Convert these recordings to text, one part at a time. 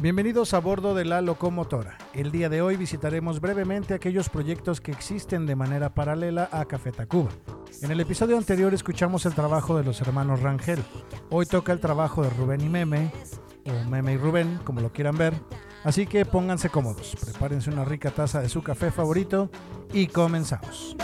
Bienvenidos a bordo de la locomotora. El día de hoy visitaremos brevemente aquellos proyectos que existen de manera paralela a Café Tacuba. En el episodio anterior escuchamos el trabajo de los hermanos Rangel. Hoy toca el trabajo de Rubén y Meme, o Meme y Rubén, como lo quieran ver. Así que pónganse cómodos, prepárense una rica taza de su café favorito y comenzamos.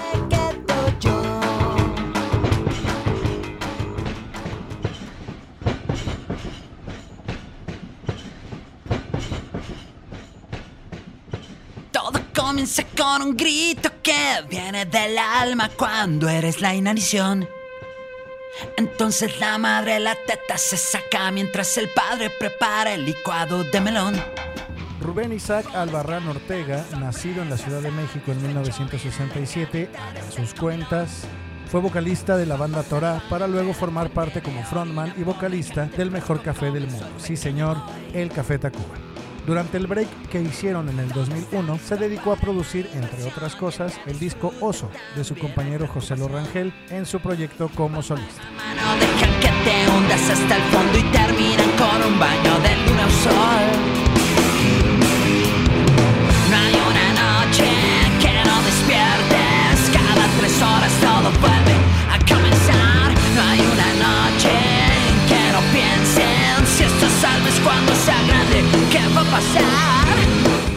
Comienza con un grito que viene del alma cuando eres la inanición. Entonces la madre la teta se saca mientras el padre prepara el licuado de melón. Rubén Isaac Albarrán Ortega, nacido en la Ciudad de México en 1967, a sus cuentas, fue vocalista de la banda Torah para luego formar parte como frontman y vocalista del mejor café del mundo. Sí, señor, el Café Tacuba. Durante el break que hicieron en el 2001, se dedicó a producir, entre otras cosas, el disco Oso de su compañero José Lorangel en su proyecto como solista.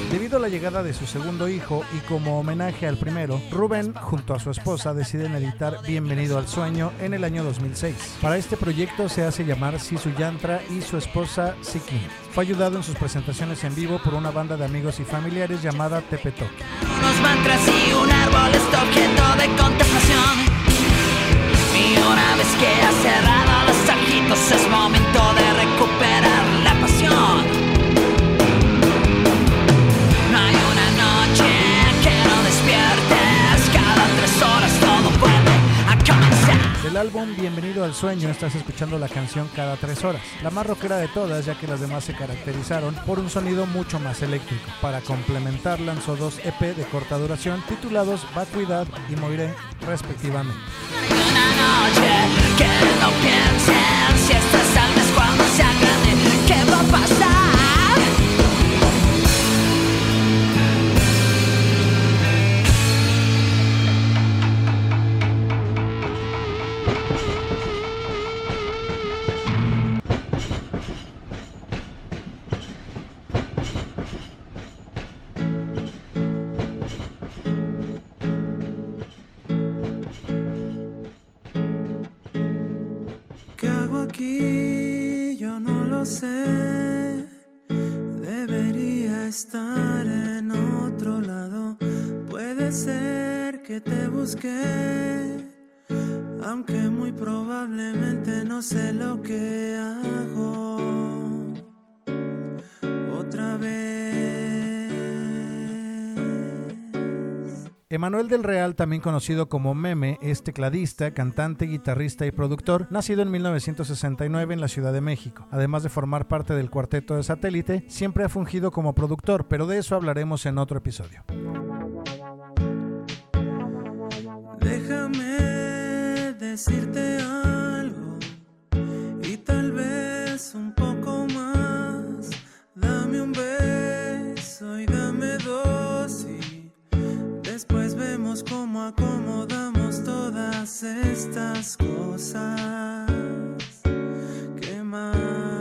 Debido a la llegada de su segundo hijo y como homenaje al primero, Rubén junto a su esposa deciden editar Bienvenido al Sueño en el año 2006. Para este proyecto se hace llamar Sisu Yantra y su esposa Sikin. Fue ayudado en sus presentaciones en vivo por una banda de amigos y familiares llamada Tepetok. Unos mantras y un árbol es objeto de contemplación. Y una vez que ha cerrado los ojitos es momento de recuperar Álbum Bienvenido al Sueño estás escuchando la canción cada tres horas, la más rockera de todas ya que las demás se caracterizaron por un sonido mucho más eléctrico. Para complementar lanzó dos EP de corta duración titulados Vacuidad y Moiré respectivamente. Emanuel del Real, también conocido como Meme, es tecladista, cantante, guitarrista y productor, nacido en 1969 en la Ciudad de México. Además de formar parte del cuarteto de satélite, siempre ha fungido como productor, pero de eso hablaremos en otro episodio. Decirte algo y tal vez un poco más. Dame un beso y dame dos Después vemos cómo acomodamos todas estas cosas. ¿Qué más?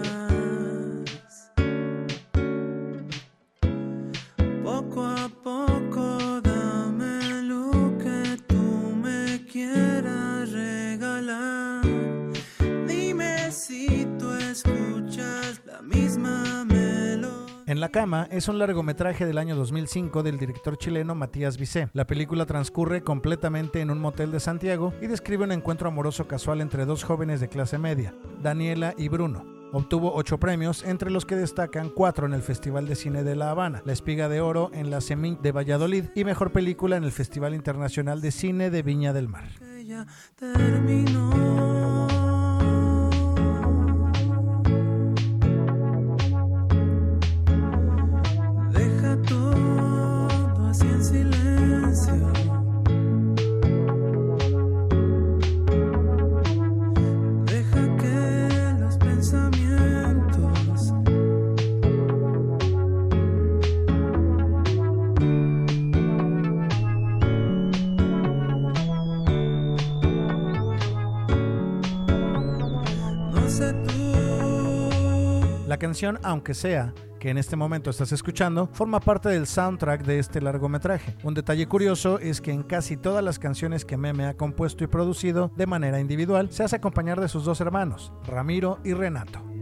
En la cama es un largometraje del año 2005 del director chileno Matías Vicé. La película transcurre completamente en un motel de Santiago y describe un encuentro amoroso casual entre dos jóvenes de clase media, Daniela y Bruno. Obtuvo ocho premios, entre los que destacan cuatro en el Festival de Cine de La Habana, La Espiga de Oro en la Semín de Valladolid y Mejor Película en el Festival Internacional de Cine de Viña del Mar. La canción Aunque sea, que en este momento estás escuchando, forma parte del soundtrack de este largometraje. Un detalle curioso es que en casi todas las canciones que Meme ha compuesto y producido de manera individual, se hace acompañar de sus dos hermanos, Ramiro y Renato.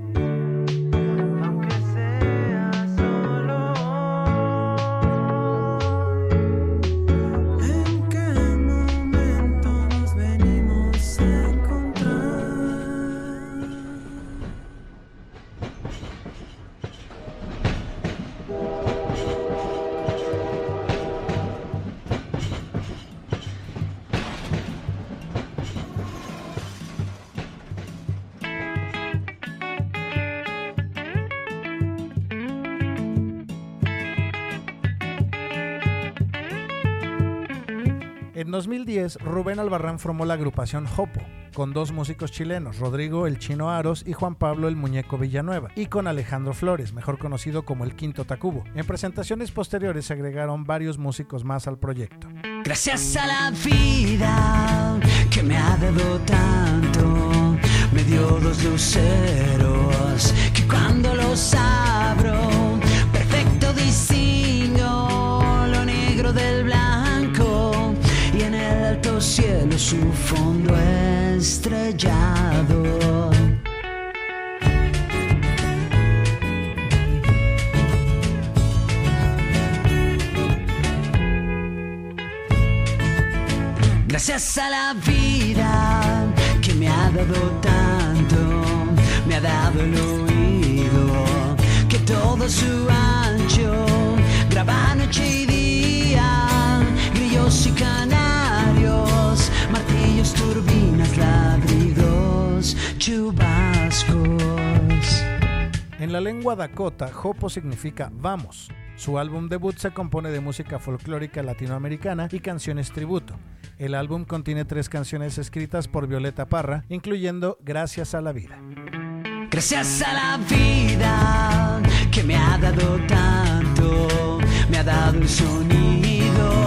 En 2010, Rubén Albarrán formó la agrupación Jopo, con dos músicos chilenos, Rodrigo el Chino Aros y Juan Pablo el Muñeco Villanueva, y con Alejandro Flores, mejor conocido como el Quinto Tacubo. En presentaciones posteriores se agregaron varios músicos más al proyecto. Gracias a la vida que me ha dado tanto, me dio dos luceros que cuando los abro, su fondo estrellado. Gracias a la vida que me ha dado tanto, me ha dado el oído, que todo su la lengua dakota, Jopo significa vamos. Su álbum debut se compone de música folclórica latinoamericana y canciones tributo. El álbum contiene tres canciones escritas por Violeta Parra, incluyendo Gracias a la vida. Gracias a la vida que me ha dado tanto, me ha dado el sonido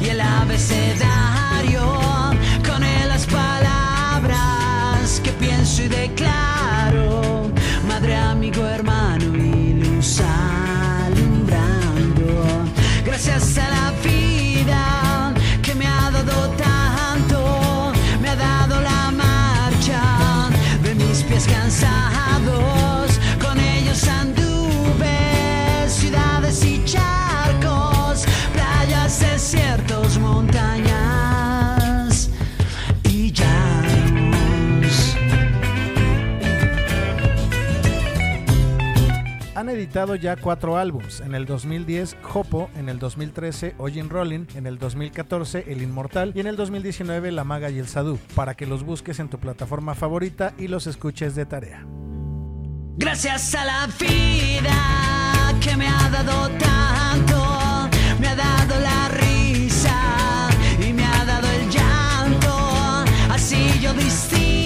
y el abecedario con las palabras que pienso y declaro, madre, amigo, hermano y luz ya cuatro álbums, en el 2010 Jopo, en el 2013 Ojin Rolling, en el 2014 El Inmortal y en el 2019 La Maga y el Sadú, para que los busques en tu plataforma favorita y los escuches de tarea. Gracias a la vida que me ha dado tanto, me ha dado la risa y me ha dado el llanto. Así yo distingo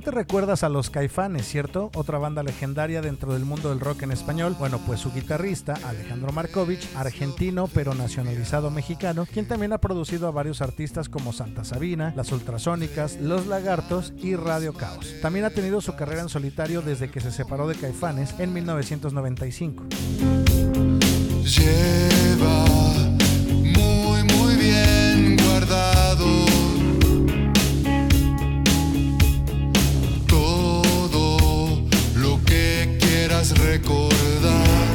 Seguramente recuerdas a los Caifanes, ¿cierto? Otra banda legendaria dentro del mundo del rock en español. Bueno, pues su guitarrista, Alejandro Markovich, argentino pero nacionalizado mexicano, quien también ha producido a varios artistas como Santa Sabina, Las Ultrasónicas, Los Lagartos y Radio Caos. También ha tenido su carrera en solitario desde que se separó de Caifanes en 1995. Llevo recordar.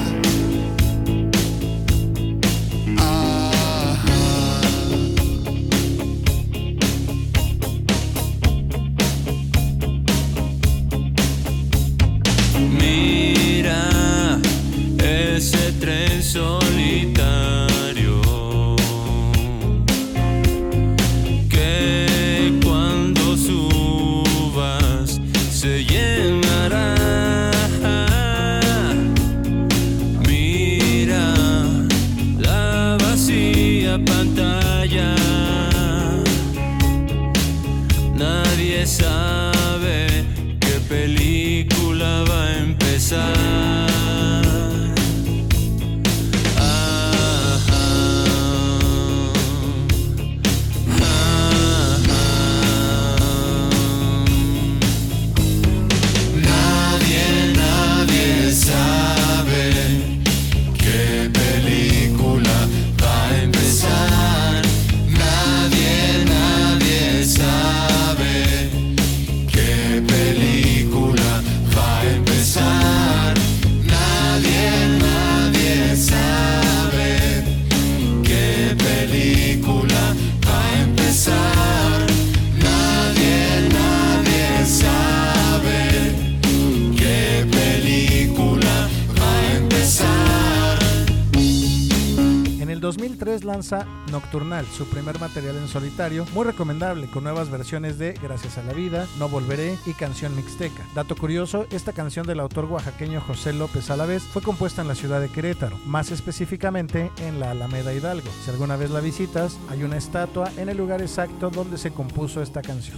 2003 lanza Nocturnal, su primer material en solitario, muy recomendable, con nuevas versiones de Gracias a la Vida, No Volveré y Canción Mixteca. Dato curioso, esta canción del autor oaxaqueño José López Alavés fue compuesta en la ciudad de Querétaro, más específicamente en la Alameda Hidalgo. Si alguna vez la visitas, hay una estatua en el lugar exacto donde se compuso esta canción.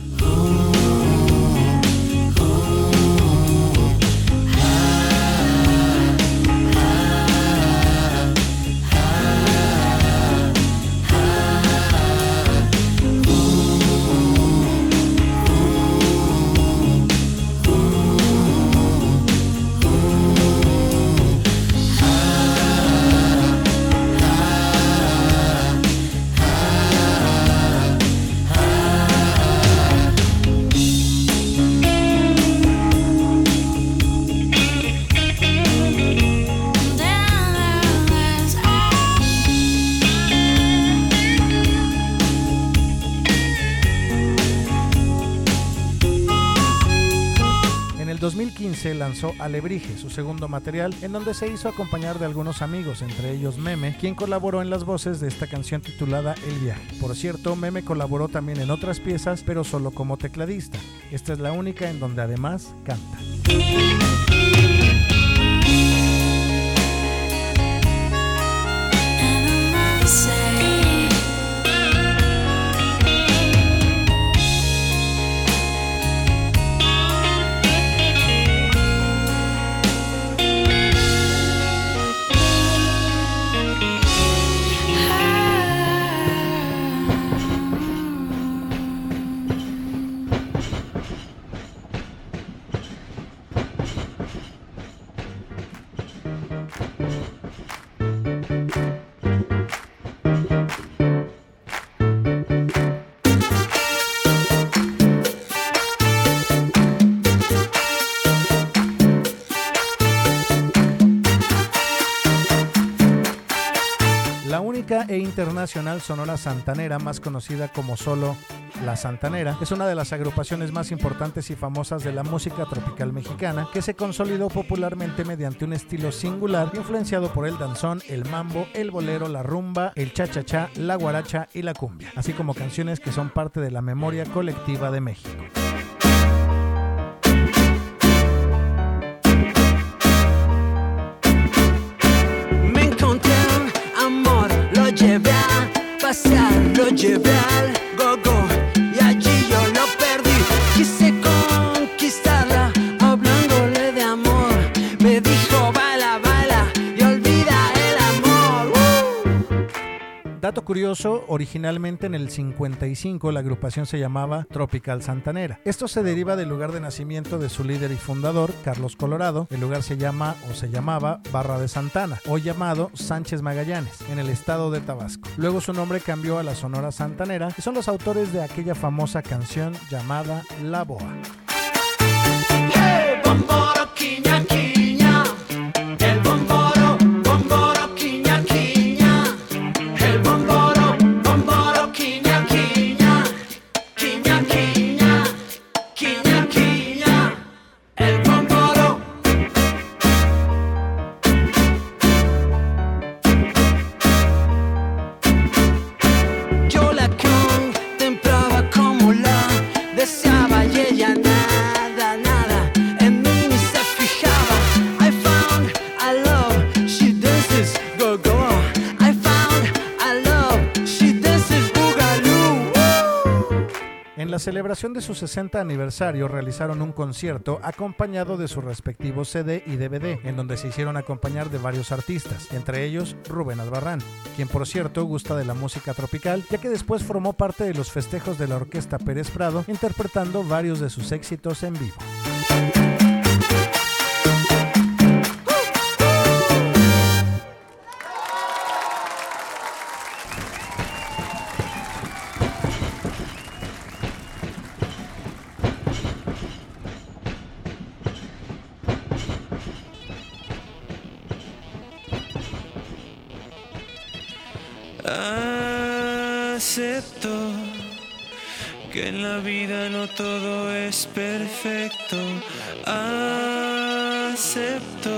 2015 lanzó Alebrije, su segundo material, en donde se hizo acompañar de algunos amigos, entre ellos Meme, quien colaboró en las voces de esta canción titulada El viaje. Por cierto, Meme colaboró también en otras piezas, pero solo como tecladista. Esta es la única en donde además canta. E internacional Sonora Santanera, más conocida como solo La Santanera, es una de las agrupaciones más importantes y famosas de la música tropical mexicana, que se consolidó popularmente mediante un estilo singular influenciado por el danzón, el mambo, el bolero, la rumba, el cha-cha-cha, la guaracha y la cumbia, así como canciones que son parte de la memoria colectiva de México. A pasear, lo llevé curioso, originalmente en el 55 la agrupación se llamaba Tropical Santanera. Esto se deriva del lugar de nacimiento de su líder y fundador, Carlos Colorado. El lugar se llama o se llamaba Barra de Santana, hoy llamado Sánchez Magallanes, en el estado de Tabasco. Luego su nombre cambió a la Sonora Santanera, que son los autores de aquella famosa canción llamada La Boa. Celebración de su 60 aniversario realizaron un concierto acompañado de su respectivo CD y DVD, en donde se hicieron acompañar de varios artistas, entre ellos Rubén Albarrán, quien por cierto gusta de la música tropical, ya que después formó parte de los festejos de la orquesta Pérez Prado, interpretando varios de sus éxitos en vivo. Que en la vida no todo es perfecto. Acepto.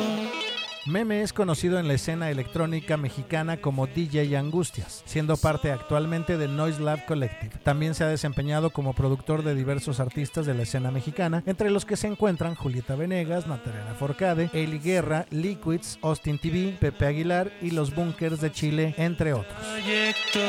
Meme es conocido en la escena electrónica mexicana como DJ Angustias, siendo parte actualmente de Noise Lab Collective. También se ha desempeñado como productor de diversos artistas de la escena mexicana, entre los que se encuentran Julieta Venegas, Natalia Forcade, Eli Guerra, Liquids, Austin TV, Pepe Aguilar y Los Bunkers de Chile, entre otros. Proyecto.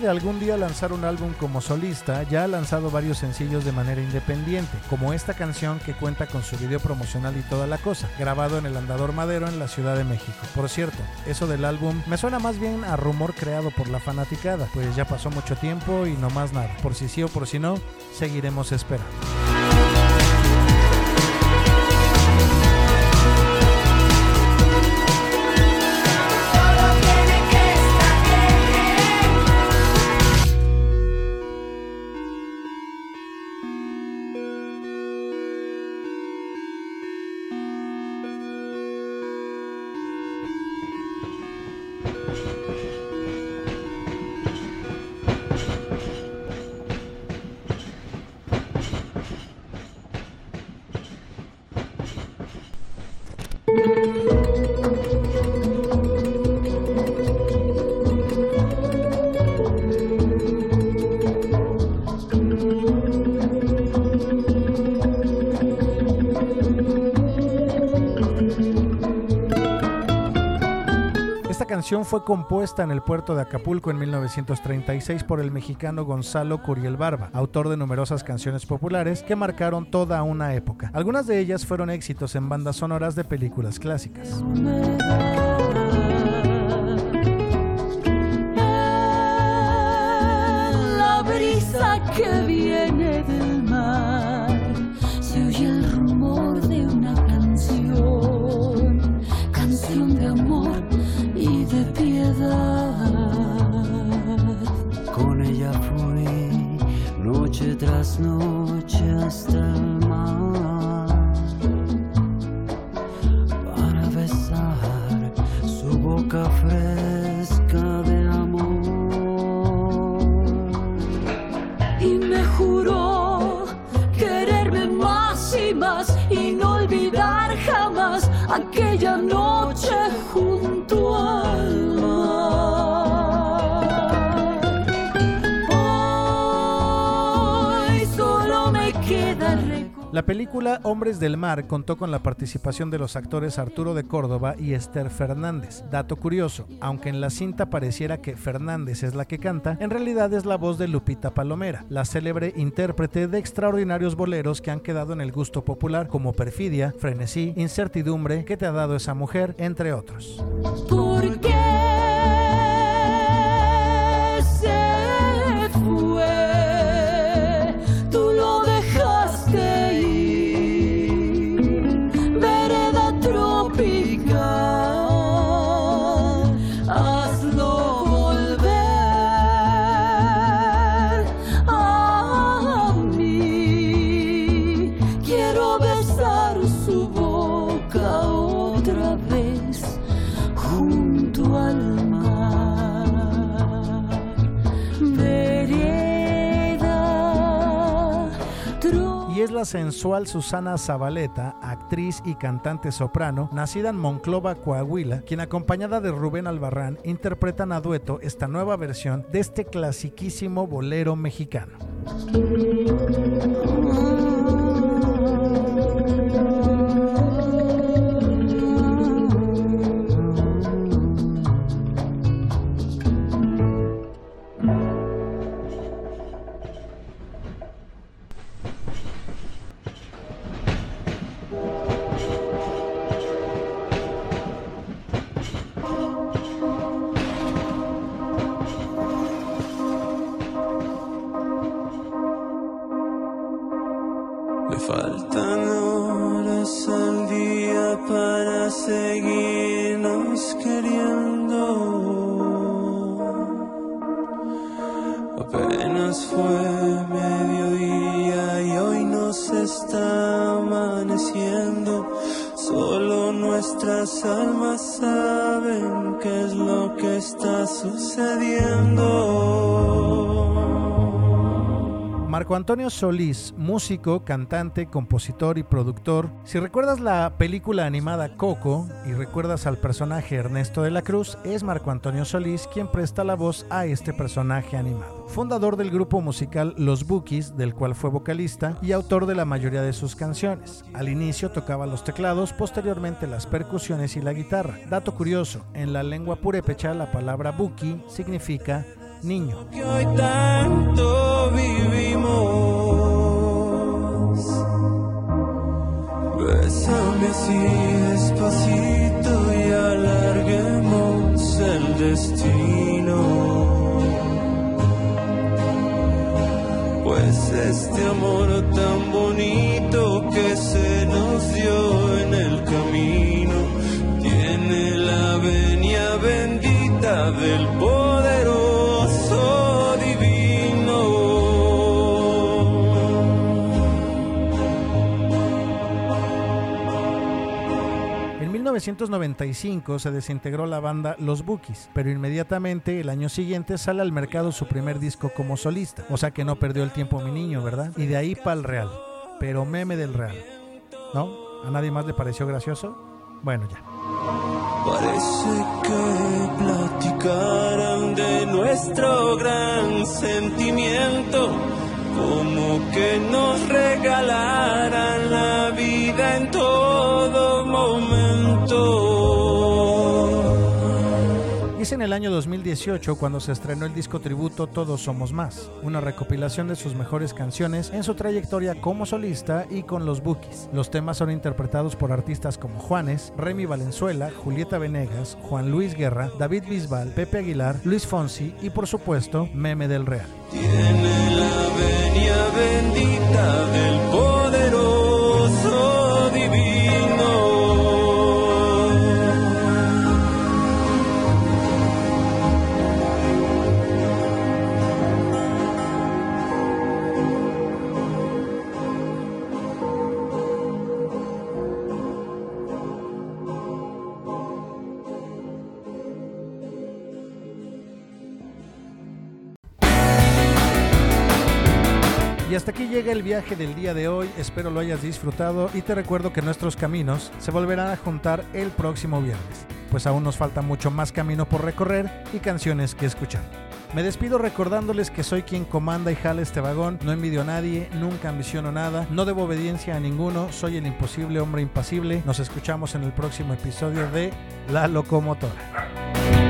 De algún día lanzar un álbum como solista, ya ha lanzado varios sencillos de manera independiente, como esta canción que cuenta con su video promocional y toda la cosa, grabado en el Andador Madero en la Ciudad de México. Por cierto, eso del álbum me suena más bien a rumor creado por la fanaticada, pues ya pasó mucho tiempo y no más nada. Por si sí o por si no, seguiremos esperando. Canción fue compuesta en el puerto de Acapulco en 1936 por el mexicano Gonzalo Curiel Barba, autor de numerosas canciones populares que marcaron toda una época. Algunas de ellas fueron éxitos en bandas sonoras de películas clásicas. Del Mar contó con la participación de los actores Arturo de Córdoba y Esther Fernández. Dato curioso, aunque en la cinta pareciera que Fernández es la que canta, en realidad es la voz de Lupita Palomera, la célebre intérprete de extraordinarios boleros que han quedado en el gusto popular como Perfidia, Frenesí, Incertidumbre, que te ha dado esa mujer, entre otros. ¿Por qué la sensual Susana Zabaleta, actriz y cantante soprano, nacida en Monclova, Coahuila, quien acompañada de Rubén Albarrán interpretan a dueto esta nueva versión de este clasiquísimo bolero mexicano. Apenas fue mediodía y hoy nos está amaneciendo. Solo nuestras almas saben qué es lo que está sucediendo. Marco Antonio Solís, músico, cantante, compositor y productor. Si recuerdas la película animada Coco y recuerdas al personaje Ernesto de la Cruz, es Marco Antonio Solís quien presta la voz a este personaje animado. Fundador del grupo musical Los Bookies, del cual fue vocalista y autor de la mayoría de sus canciones. Al inicio tocaba los teclados, posteriormente las percusiones y la guitarra. Dato curioso, en la lengua purépecha la palabra buki significa niño. que hoy tanto vivimos. Bésame así despacito y alarguemos el destino. Pues este amor tan bonito que se nos dio en el camino tiene la venia bendita del poderoso 1995 se desintegró la banda Los Bookies, pero inmediatamente el año siguiente sale al mercado su primer disco como solista, o sea que no perdió el tiempo mi niño, ¿verdad? Y de ahí para el real, pero meme del real. ¿No? ¿A nadie más le pareció gracioso? Bueno, ya. Parece que platicaran de nuestro gran sentimiento, como que nos regalaran la en el año 2018 cuando se estrenó el disco tributo Todos Somos Más, una recopilación de sus mejores canciones en su trayectoria como solista y con los Bookies. Los temas son interpretados por artistas como Juanes, Remy Valenzuela, Julieta Venegas, Juan Luis Guerra, David Bisbal, Pepe Aguilar, Luis Fonsi y por supuesto Meme del Real. Hasta aquí llega el viaje del día de hoy, espero lo hayas disfrutado y te recuerdo que nuestros caminos se volverán a juntar el próximo viernes, pues aún nos falta mucho más camino por recorrer y canciones que escuchar. Me despido recordándoles que soy quien comanda y jala este vagón, no envidio a nadie, nunca ambiciono nada, no debo obediencia a ninguno, soy el imposible hombre impasible. Nos escuchamos en el próximo episodio de La Locomotora.